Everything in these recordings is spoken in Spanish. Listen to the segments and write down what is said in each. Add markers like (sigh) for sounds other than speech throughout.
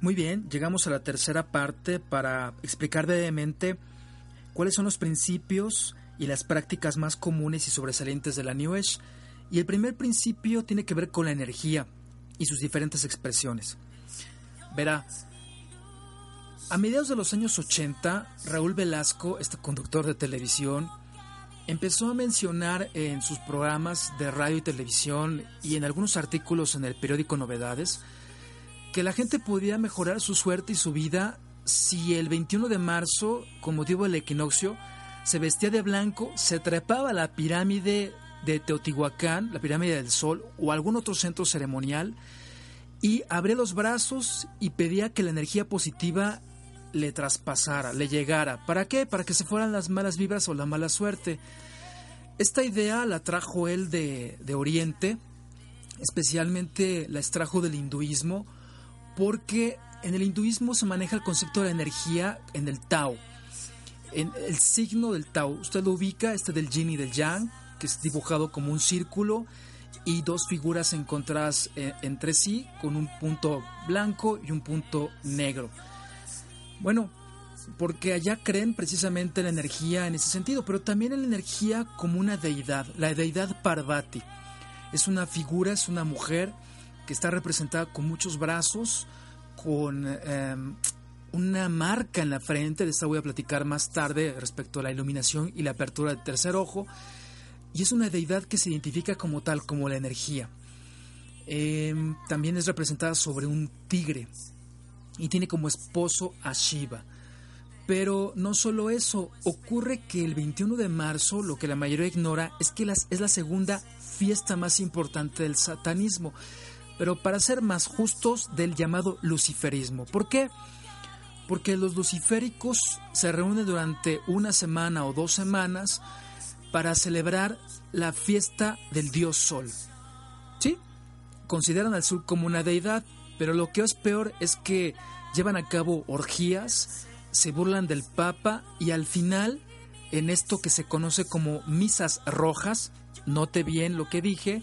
Muy bien, llegamos a la tercera parte para explicar brevemente cuáles son los principios y las prácticas más comunes y sobresalientes de la New Age. Y el primer principio tiene que ver con la energía y sus diferentes expresiones. Verá, a mediados de los años 80, Raúl Velasco, este conductor de televisión, empezó a mencionar en sus programas de radio y televisión y en algunos artículos en el periódico Novedades que la gente podía mejorar su suerte y su vida si el 21 de marzo, con motivo del equinoccio, se vestía de blanco, se trepaba a la pirámide de Teotihuacán, la pirámide del Sol o algún otro centro ceremonial y abría los brazos y pedía que la energía positiva le traspasara, le llegara. ¿Para qué? Para que se fueran las malas vibras o la mala suerte. Esta idea la trajo él de, de Oriente, especialmente la extrajo del hinduismo, porque en el hinduismo se maneja el concepto de la energía en el Tao. En el signo del Tao, usted lo ubica, este del yin y del yang, que es dibujado como un círculo y dos figuras encontradas eh, entre sí con un punto blanco y un punto negro. Bueno, porque allá creen precisamente la energía en ese sentido, pero también en la energía como una deidad, la deidad Parvati. Es una figura, es una mujer que está representada con muchos brazos, con em, una marca en la frente, de esta voy a platicar más tarde respecto a la iluminación y la apertura del tercer ojo, y es una deidad que se identifica como tal, como la energía. Em, también es representada sobre un tigre y tiene como esposo a Shiva. Pero no solo eso, ocurre que el 21 de marzo, lo que la mayoría ignora, es que es la segunda fiesta más importante del satanismo pero para ser más justos del llamado luciferismo. ¿Por qué? Porque los luciféricos se reúnen durante una semana o dos semanas para celebrar la fiesta del dios Sol. ¿Sí? Consideran al Sol como una deidad, pero lo que es peor es que llevan a cabo orgías, se burlan del Papa y al final, en esto que se conoce como misas rojas, note bien lo que dije,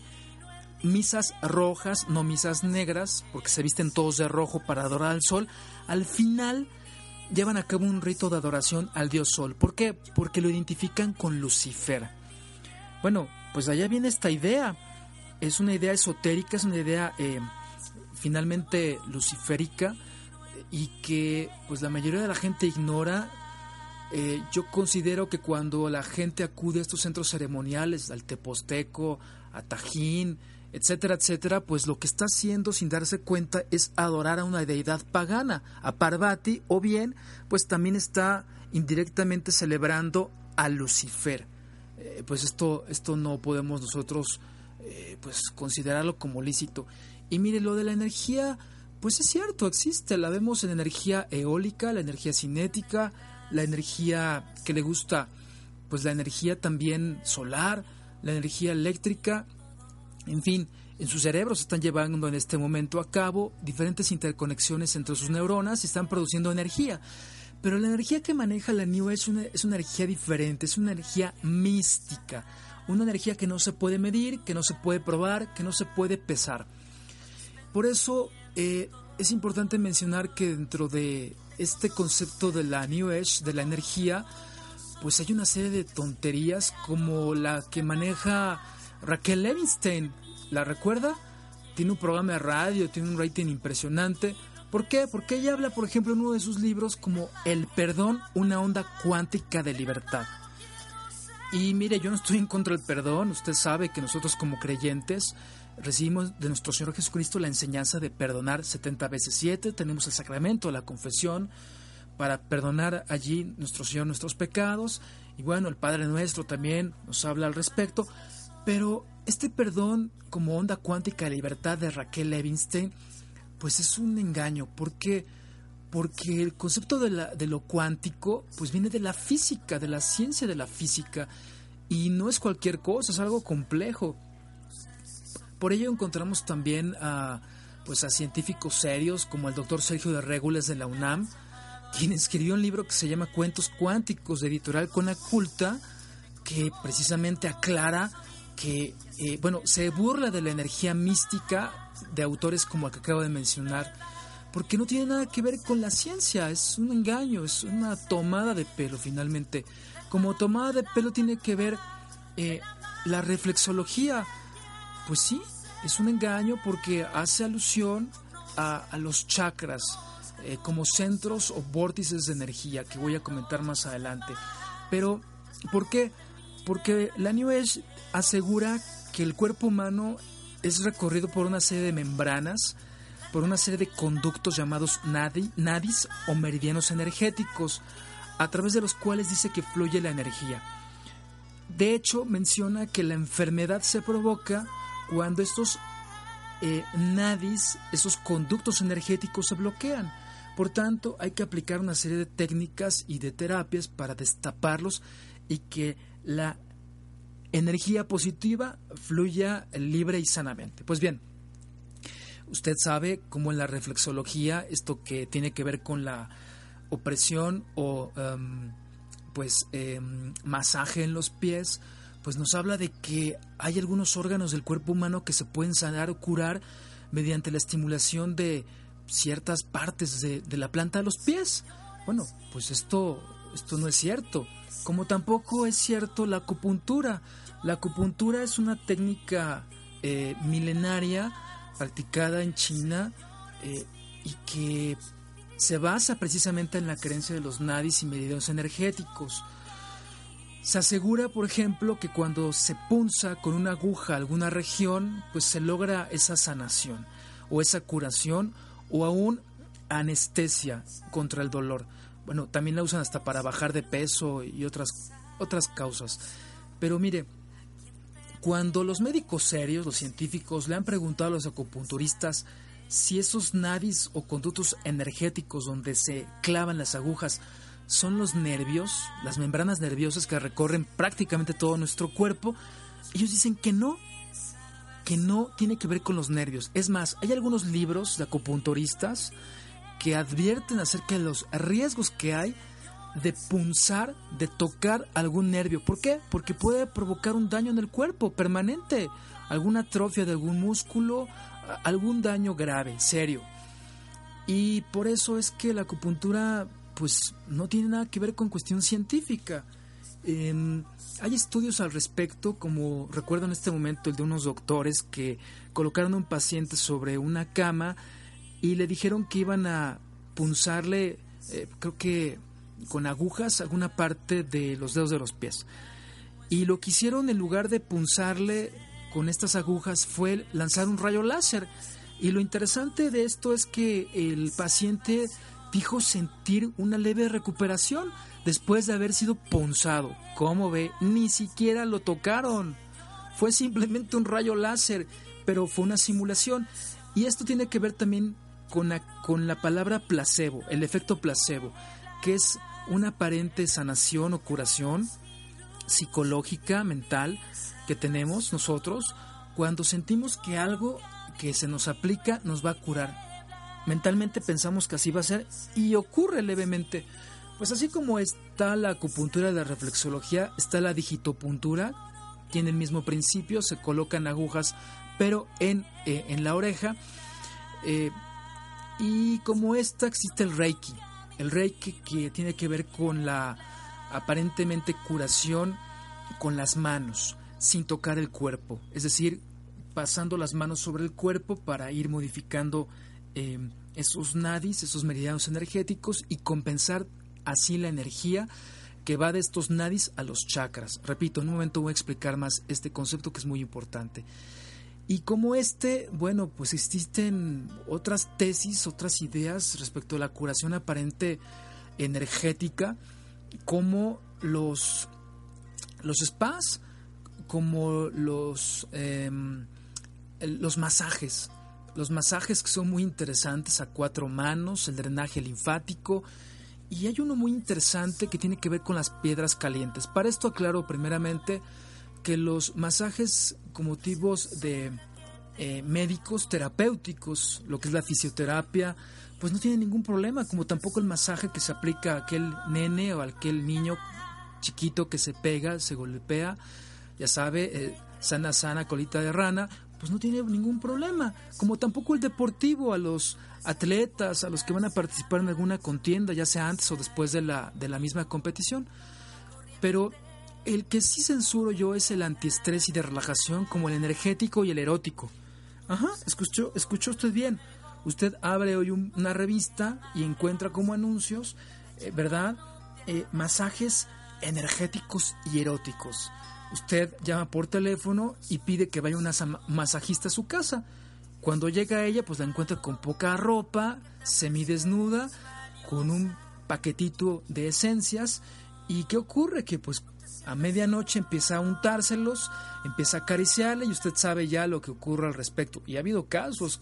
misas rojas, no misas negras, porque se visten todos de rojo para adorar al sol, al final llevan a cabo un rito de adoración al dios sol. ¿Por qué? Porque lo identifican con Lucifer. Bueno, pues allá viene esta idea. Es una idea esotérica, es una idea eh, finalmente luciférica y que pues la mayoría de la gente ignora. Eh, yo considero que cuando la gente acude a estos centros ceremoniales, al Teposteco, a Tajín, etcétera, etcétera, pues lo que está haciendo sin darse cuenta es adorar a una deidad pagana, a Parvati, o bien, pues también está indirectamente celebrando a Lucifer. Eh, pues esto, esto no podemos nosotros eh, pues considerarlo como lícito. Y mire, lo de la energía, pues es cierto, existe, la vemos en energía eólica, la energía cinética, la energía que le gusta, pues la energía también solar, la energía eléctrica, en fin, en su cerebro se están llevando en este momento a cabo diferentes interconexiones entre sus neuronas y están produciendo energía. Pero la energía que maneja la New es una, es una energía diferente, es una energía mística, una energía que no se puede medir, que no se puede probar, que no se puede pesar. Por eso eh, es importante mencionar que dentro de este concepto de la New Age, de la energía, pues hay una serie de tonterías como la que maneja Raquel Levinstein, ¿la recuerda? Tiene un programa de radio, tiene un rating impresionante. ¿Por qué? Porque ella habla, por ejemplo, en uno de sus libros como El perdón, una onda cuántica de libertad. Y mire, yo no estoy en contra del perdón, usted sabe que nosotros como creyentes recibimos de nuestro Señor Jesucristo la enseñanza de perdonar 70 veces 7, tenemos el sacramento la confesión para perdonar allí nuestro Señor nuestros pecados, y bueno, el Padre nuestro también nos habla al respecto, pero este perdón como onda cuántica de libertad de Raquel Levinstein, pues es un engaño. ¿Por qué? Porque el concepto de, la, de lo cuántico, pues viene de la física, de la ciencia de la física. Y no es cualquier cosa, es algo complejo. Por ello encontramos también a, pues a científicos serios como el doctor Sergio de Regules de la UNAM, quien escribió un libro que se llama Cuentos Cuánticos de editorial con la culta, que precisamente aclara que, eh, bueno, se burla de la energía mística de autores como el que acabo de mencionar, porque no tiene nada que ver con la ciencia, es un engaño, es una tomada de pelo finalmente. Como tomada de pelo tiene que ver eh, la reflexología, pues sí, es un engaño porque hace alusión a, los chakras eh, como centros o vórtices de energía que voy a comentar más adelante. Pero, ¿por qué? Porque la New Age asegura que el cuerpo humano es recorrido por una serie de membranas, por una serie de conductos llamados nadis o meridianos energéticos, a través de los cuales dice que fluye la energía. De hecho, menciona que la enfermedad se provoca cuando estos eh, nadis, esos conductos energéticos se bloquean. Por tanto, hay que aplicar una serie de técnicas y de terapias para destaparlos y que la energía positiva fluya libre y sanamente. Pues bien, usted sabe cómo en la reflexología, esto que tiene que ver con la opresión o em, pues em, masaje en los pies, pues nos habla de que hay algunos órganos del cuerpo humano que se pueden sanar o curar mediante la estimulación de ciertas partes de, de la planta de los pies. Bueno, pues esto, esto no es cierto. Como tampoco es cierto la acupuntura. La acupuntura es una técnica eh, milenaria practicada en China eh, y que se basa precisamente en la creencia de los nadis y meridianos energéticos. Se asegura, por ejemplo, que cuando se punza con una aguja alguna región, pues se logra esa sanación o esa curación o aún anestesia contra el dolor. Bueno, también la usan hasta para bajar de peso y otras, otras causas. Pero mire, cuando los médicos serios, los científicos, le han preguntado a los acupunturistas si esos nadis o conductos energéticos donde se clavan las agujas son los nervios, las membranas nerviosas que recorren prácticamente todo nuestro cuerpo, ellos dicen que no, que no tiene que ver con los nervios. Es más, hay algunos libros de acupunturistas que advierten acerca de los riesgos que hay de punzar, de tocar algún nervio. ¿Por qué? Porque puede provocar un daño en el cuerpo permanente, alguna atrofia de algún músculo, algún daño grave, serio. Y por eso es que la acupuntura pues no tiene nada que ver con cuestión científica. Em, hay estudios al respecto, como recuerdo en este momento el de unos doctores que colocaron a un paciente sobre una cama y le dijeron que iban a punzarle, eh, creo que con agujas alguna parte de los dedos de los pies. Y lo que hicieron en lugar de punzarle con estas agujas fue lanzar un rayo láser. Y lo interesante de esto es que el paciente dijo sentir una leve recuperación después de haber sido punzado. Como ve, ni siquiera lo tocaron. Fue simplemente un rayo láser, pero fue una simulación. Y esto tiene que ver también con la, con la palabra placebo, el efecto placebo que es una aparente sanación o curación psicológica, mental, que tenemos nosotros cuando sentimos que algo que se nos aplica nos va a curar. Mentalmente pensamos que así va a ser y ocurre levemente. Pues así como está la acupuntura de la reflexología, está la digitopuntura, tiene el mismo principio, se colocan agujas pero en, eh, en la oreja. Eh, y como esta existe el Reiki, el reiki que tiene que ver con la aparentemente curación con las manos, sin tocar el cuerpo, es decir, pasando las manos sobre el cuerpo para ir modificando eh, esos nadis, esos meridianos energéticos y compensar así la energía que va de estos nadis a los chakras. Repito, en un momento voy a explicar más este concepto que es muy importante. Y como este, bueno, pues existen otras tesis, otras ideas respecto a la curación aparente energética, como los, los spas, como los, em, los masajes. Los masajes que son muy interesantes a cuatro manos, el drenaje linfático, y hay uno muy interesante que tiene que ver con las piedras calientes. Para esto aclaro primeramente que los masajes con motivos de eh, médicos terapéuticos, lo que es la fisioterapia, pues no tiene ningún problema, como tampoco el masaje que se aplica a aquel nene o a aquel niño chiquito que se pega, se golpea, ya sabe, eh, sana sana colita de rana, pues no tiene ningún problema. Como tampoco el deportivo a los atletas, a los que van a participar en alguna contienda, ya sea antes o después de la, de la misma competición. Pero el que sí censuro yo es el antiestrés y de relajación, como el energético y el erótico. Ajá, escuchó, escuchó usted bien. Usted abre hoy una revista y encuentra como anuncios, eh, ¿verdad? Eh, masajes energéticos y eróticos. Usted llama por teléfono y pide que vaya una masajista a su casa. Cuando llega ella, pues la encuentra con poca ropa, semidesnuda, con un paquetito de esencias. ¿Y qué ocurre? Que pues a medianoche empieza a untárselos, empieza a acariciarle y usted sabe ya lo que ocurre al respecto. Y ha habido casos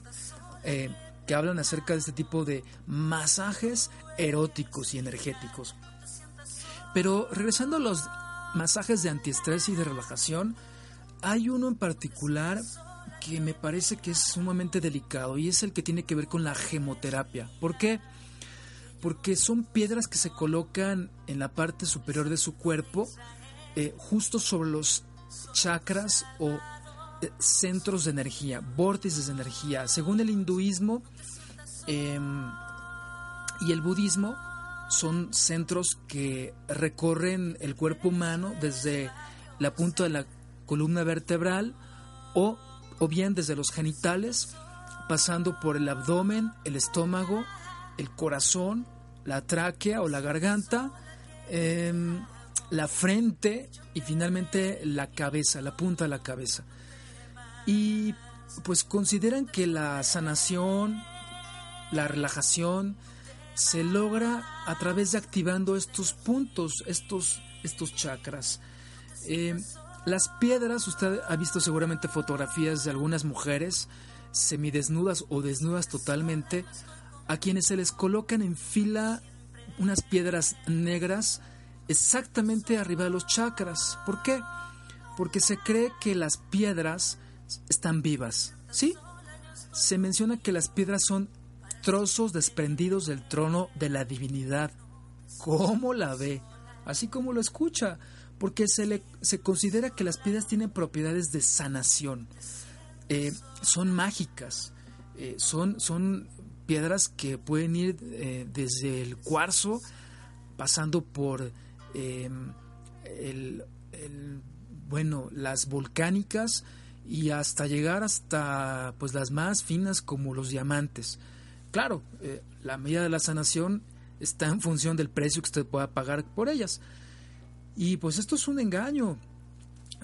eh, que hablan acerca de este tipo de masajes eróticos y energéticos. Pero regresando a los masajes de antiestrés y de relajación, hay uno en particular que me parece que es sumamente delicado y es el que tiene que ver con la gemoterapia. ¿Por qué? Porque son piedras que se colocan en la parte superior de su cuerpo, eh, justo sobre los chakras o eh, centros de energía, vórtices de energía. Según el hinduismo em, y el budismo, son centros que recorren el cuerpo humano desde la punta de la columna vertebral o, bien desde los genitales, pasando por el abdomen, el estómago, el corazón, la tráquea o la garganta, em, la frente y finalmente la cabeza, la punta de la cabeza. Y pues consideran que la sanación, la relajación, se logra a través de activando estos puntos, estos, estos chakras. Eh, las piedras, usted ha visto seguramente fotografías de algunas mujeres semidesnudas o desnudas totalmente, a quienes se les colocan en fila unas piedras negras exactamente arriba de los chakras. ¿Por qué? Porque se cree que las piedras están vivas. ¿Sí? Se menciona que las piedras son trozos desprendidos del trono de la divinidad. ¿Cómo la ve? Así como lo escucha, porque se, le, se considera que las piedras tienen propiedades de sanación. Eh, son mágicas, eh, son, son piedras que pueden ir eh, desde el cuarzo, pasando por em, bueno, las volcánicas y hasta llegar hasta pues las más finas como los diamantes. Claro, eh, la medida de la sanación está en función del precio que usted pueda pagar por ellas. Y pues esto es un engaño.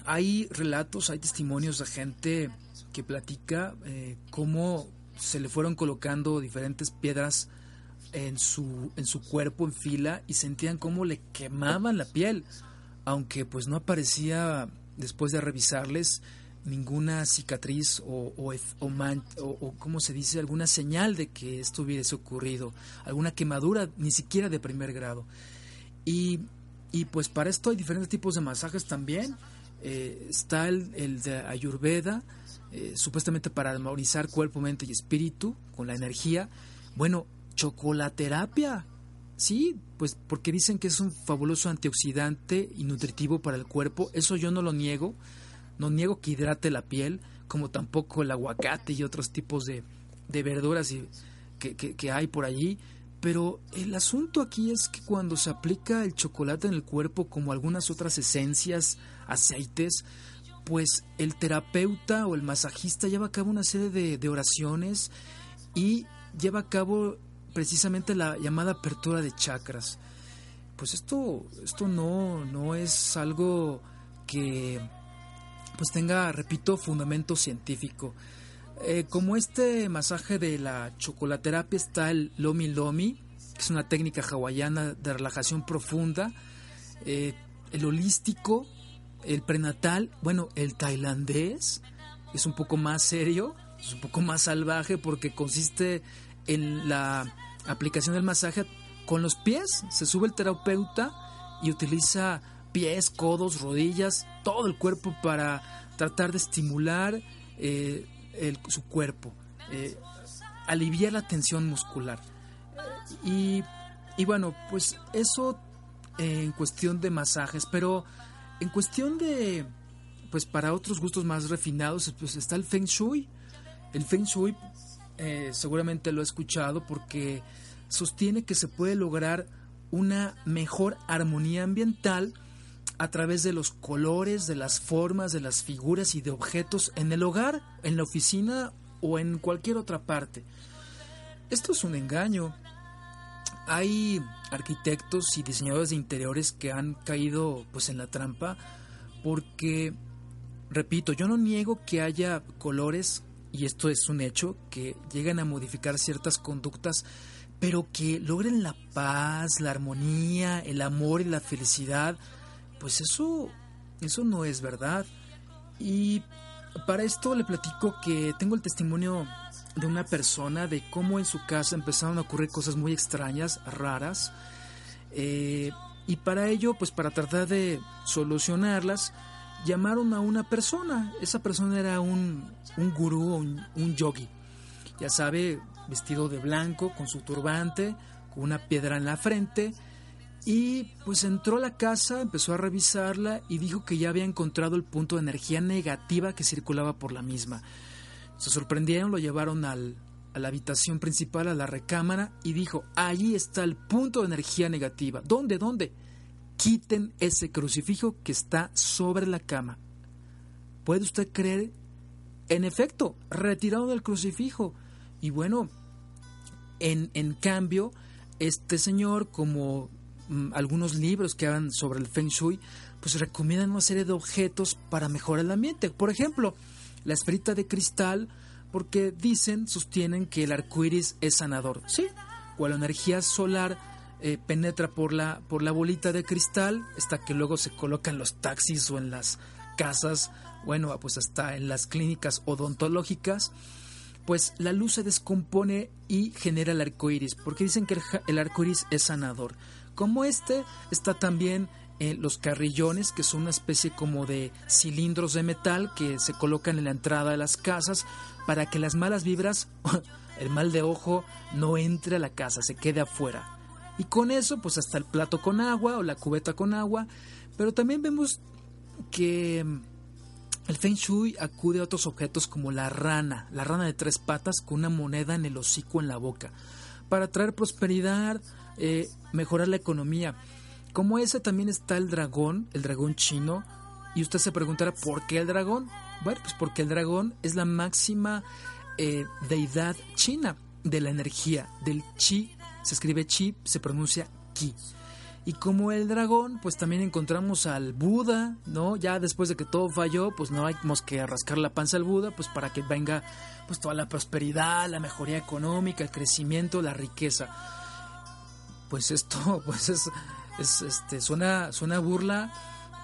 Hay relatos, hay testimonios de gente que platica eh, cómo se le fueron colocando diferentes piedras en su, en su cuerpo en fila y sentían cómo le quemaban la piel, aunque pues no aparecía después de revisarles ninguna cicatriz o, o, o, ¿cómo se dice? Alguna señal de que esto hubiese ocurrido, alguna quemadura, ni siquiera de primer grado. Y, y pues para esto hay diferentes tipos de masajes también. Eh, está el, el, de Ayurveda, eh, supuestamente para armonizar cuerpo, mente y espíritu con la energía. Bueno, chocolaterapia. Sí, pues porque dicen que es un fabuloso antioxidante y nutritivo para el cuerpo. Eso yo no lo niego no niego que hidrate la piel, como tampoco el aguacate y otros tipos de, verduras y, que, hay por allí. Pero el asunto aquí es que cuando se aplica el chocolate en el cuerpo, como algunas otras esencias, aceites, pues el terapeuta o el masajista lleva a cabo una serie de, de oraciones y lleva a cabo precisamente la llamada apertura de chakras. Pues esto, esto no, no es algo que pues tenga, repito, fundamento científico. Eh, como este masaje de la chocolaterapia está el Lomi Lomi, que es una técnica hawaiana de relajación profunda, eh, el holístico, el prenatal, bueno, el tailandés es un poco más serio, es un poco más salvaje porque consiste en la aplicación del masaje con los pies. Se sube el terapeuta y utiliza pies, codos, rodillas, todo el cuerpo para tratar de estimular eh, su cuerpo, eh, aliviar la tensión muscular. Y, bueno, pues eso en cuestión de masajes, pero en cuestión de pues para otros gustos más refinados, pues está el Feng Shui. El Feng Shui eh, seguramente lo he escuchado porque sostiene que se puede lograr una mejor armonía ambiental a través de los colores, de las formas, de las figuras y de objetos en el hogar, en la oficina o en cualquier otra parte. Esto es un engaño. Hay arquitectos y diseñadores de interiores que han caído pues en la trampa porque repito, yo no niego que haya colores y esto es un hecho que llegan a modificar ciertas conductas, pero que logren la paz, la armonía, el amor y la felicidad, pues eso eso no es verdad. Y para esto le platico que tengo el testimonio de una persona de cómo en su casa empezaron a ocurrir cosas muy extrañas, raras. Eh, y para ello, pues para tratar de solucionarlas, llamaron a una persona. Esa persona era un, un gurú, un, un yogi. Ya sabe, vestido de blanco, con su turbante, con una piedra en la frente. Y pues entró a la casa, empezó a revisarla y dijo que ya había encontrado el punto de energía negativa que circulaba por la misma. Se sorprendieron, lo llevaron al, a la habitación principal, a la recámara, y dijo, allí está el punto de energía negativa. ¿Dónde? ¿Dónde? Quiten ese crucifijo que está sobre la cama. ¿Puede usted creer? En efecto, retiraron el crucifijo. Y bueno, en, en cambio, este señor, como mm, algunos libros que hablan sobre el Feng Shui, pues recomiendan una serie de objetos para mejorar el ambiente. Por ejemplo, la esferita de cristal, porque dicen, sostienen que el arco iris es sanador. Sí, cuando la energía solar eh, penetra por la, por la bolita de cristal, hasta que luego se coloca en los taxis o en las casas, bueno, pues hasta en las clínicas odontológicas, pues la luz se descompone y genera el arco iris, porque dicen que el, el arco iris es sanador. Como este, está también eh, los carrillones, que son una especie como de cilindros de metal que se colocan en la entrada de las casas para que las malas vibras, (laughs) el mal de ojo, no entre a la casa, se quede afuera. Y con eso, pues hasta el plato con agua o la cubeta con agua. Pero también vemos que mm, el Feng Shui acude a otros objetos como la rana, la rana de tres patas con una moneda en el hocico en la boca, para traer prosperidad, eh, mejorar la economía. Como ese también está el dragón, el dragón chino. Y usted se preguntará, ¿por qué el dragón? Bueno, pues porque el dragón es la máxima eh, deidad china de la energía, del chi. Se escribe chi, se pronuncia ki. Y como el dragón, pues también encontramos al Buda, ¿no? Ya después de que todo falló, pues no hay que rascar la panza al Buda, pues para que venga pues toda la prosperidad, la mejoría económica, el crecimiento, la riqueza. Pues esto, (laughs) pues es es, este, suena, suena burla,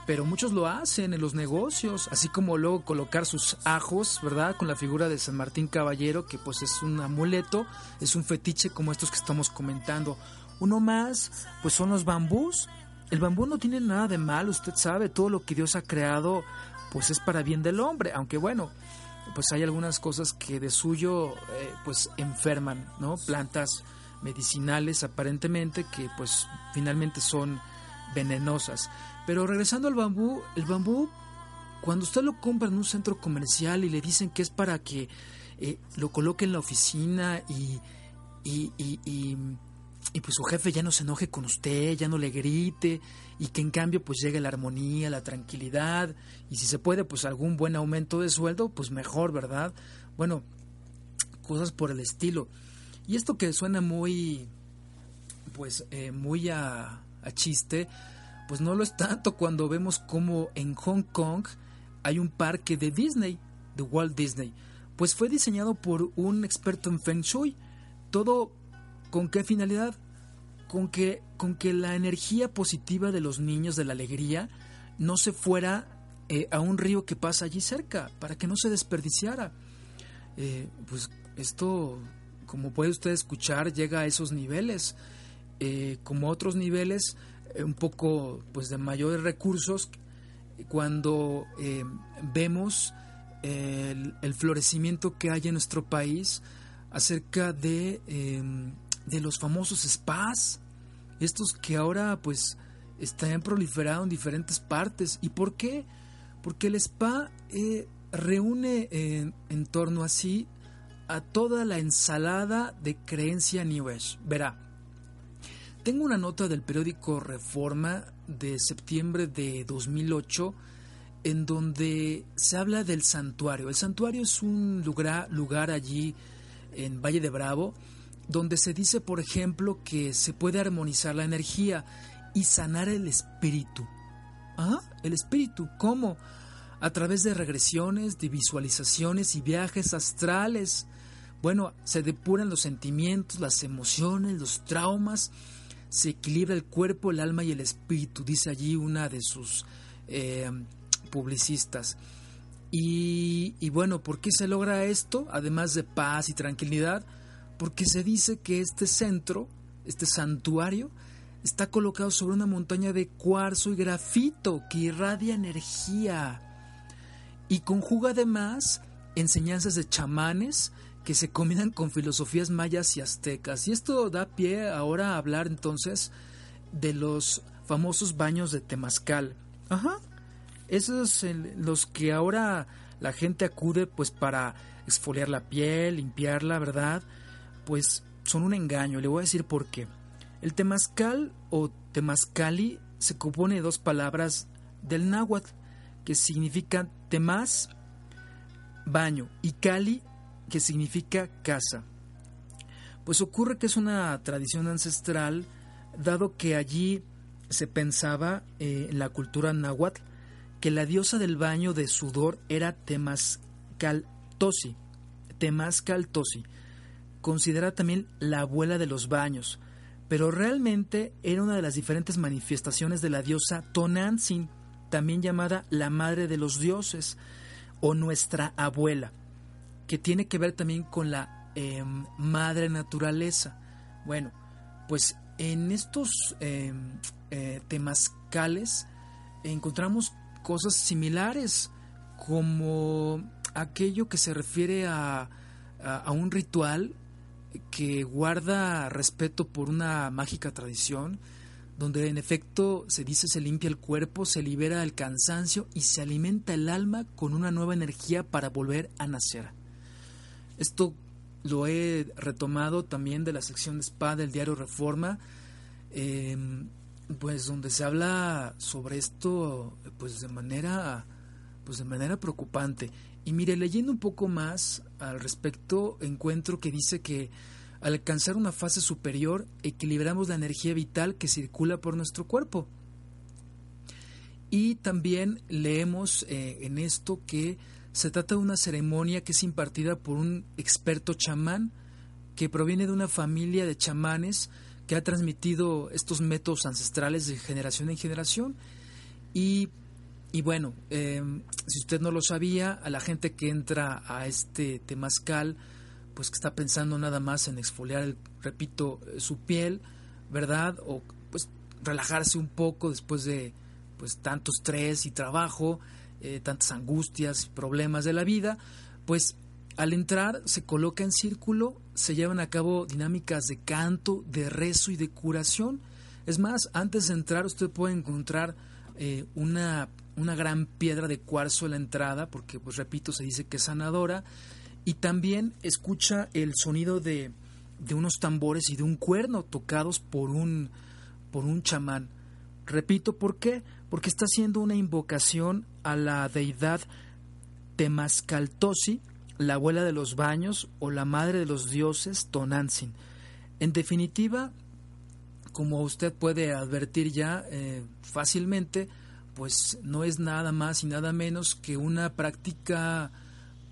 pero muchos lo hacen en los negocios, así como luego colocar sus ajos, ¿verdad? Con la figura de San Martín Caballero, que pues es un amuleto, es un fetiche como estos que estamos comentando. Uno más, pues son los bambús. El bambú no tiene nada de mal, usted sabe, todo lo que Dios ha creado, pues es para bien del hombre, aunque bueno, pues hay algunas cosas que de suyo, eh, pues enferman, ¿no? Plantas medicinales aparentemente que pues finalmente son venenosas. Pero regresando al bambú, el bambú cuando usted lo compra en un centro comercial y le dicen que es para que eh, lo coloque en la oficina y, y, y, y, pues su jefe ya no se enoje con usted, ya no le grite y que en cambio pues llegue la armonía, la tranquilidad y si se puede pues algún buen aumento de sueldo pues mejor, ¿verdad? Bueno, cosas por el estilo. Y esto que suena muy, pues, eh, muy a, a, chiste, pues no lo es tanto cuando vemos como en Hong Kong hay un parque de Disney, de Walt Disney. Pues fue diseñado por un experto en Feng Shui. Todo con qué finalidad? Con que, con que la energía positiva de los niños, de la alegría, no se fuera eh, a un río que pasa allí cerca, para que no se desperdiciara. Eh, pues esto como puede usted escuchar, llega a esos niveles. Eh, como otros niveles, un poco pues de mayores recursos, cuando eh, vemos el, florecimiento que hay en nuestro país acerca de, de los famosos spas, estos que ahora pues están proliferados en diferentes partes. ¿Y por qué? porque el spa eh, reúne en, torno así a toda la ensalada de creencia New Age. Verá, tengo una nota del periódico Reforma de septiembre de 2008 en donde se habla del santuario. El santuario es un lugar, allí en Valle de Bravo donde se dice, por ejemplo, que se puede armonizar la energía y sanar el espíritu. ¿Ah? El espíritu, ¿cómo? A través de regresiones, de visualizaciones y viajes astrales. Bueno, se depuran los sentimientos, las emociones, los traumas, se equilibra el cuerpo, el alma y el espíritu, dice allí una de sus eh, publicistas. Y, y bueno, ¿por qué se logra esto? Además de paz y tranquilidad, porque se dice que este centro, este santuario, está colocado sobre una montaña de cuarzo y grafito que irradia energía y conjuga además enseñanzas de chamanes que se combinan con filosofías mayas y aztecas. Y esto da pie ahora a hablar entonces de los famosos baños de Temazcal. Ajá. Esos los que ahora la gente acude pues para exfoliar la piel, limpiarla, ¿verdad? Pues son un engaño. Le voy a decir por qué. El temazcal o temazcali se compone de dos palabras del náhuatl que significan temaz, baño, y cali, que significa casa. Pues ocurre que es una tradición ancestral, dado que allí se pensaba eh, en la cultura náhuatl que la diosa del baño de sudor era Temazcaltosi. Temazcaltosi, considerada también la abuela de los baños, pero realmente era una de las diferentes manifestaciones de la diosa Tonantzin, también llamada la madre de los dioses o nuestra abuela, que tiene que ver también con la em, madre naturaleza. Bueno, pues en estos em, eh, temazcales encontramos cosas similares como aquello que se refiere a, a un ritual que guarda respeto por una mágica tradición, donde en efecto se dice se limpia el cuerpo, se libera el cansancio y se alimenta el alma con una nueva energía para volver a nacer. Esto lo he retomado también de la sección de spa del diario Reforma, em, pues donde se habla sobre esto pues de manera pues de manera preocupante. Y mire, leyendo un poco más al respecto, encuentro que dice que al alcanzar una fase superior, equilibramos la energía vital que circula por nuestro cuerpo. Y también leemos eh, en esto que se trata de una ceremonia que es impartida por un experto chamán que proviene de una familia de chamanes que ha transmitido estos métodos ancestrales de generación en generación. Y y bueno, em, si usted no lo sabía, a la gente que entra a este temazcal, pues que está pensando nada más en exfoliar, repito, eh, su piel, ¿verdad? O pues relajarse un poco después de pues tanto estrés y trabajo, eh, tantas angustias problemas de la vida, pues al entrar se coloca en círculo, se llevan a cabo dinámicas de canto, de rezo y de curación. Es más, antes de entrar usted puede encontrar eh, una una gran piedra de cuarzo en la entrada, porque, pues repito, se dice que es sanadora, y también escucha el sonido de, de unos tambores y de un cuerno tocados por un, por un chamán. Repito, ¿por qué? Porque está haciendo una invocación a la deidad Temascaltosi, la abuela de los baños o la madre de los dioses Tonantzin. En definitiva, como usted puede advertir ya eh, fácilmente, pues no es nada más y nada menos que una práctica,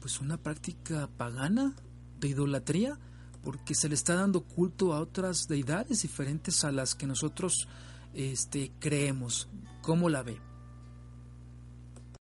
pues una práctica pagana de idolatría, porque se le está dando culto a otras deidades diferentes a las que nosotros este, creemos. ¿Cómo la ve?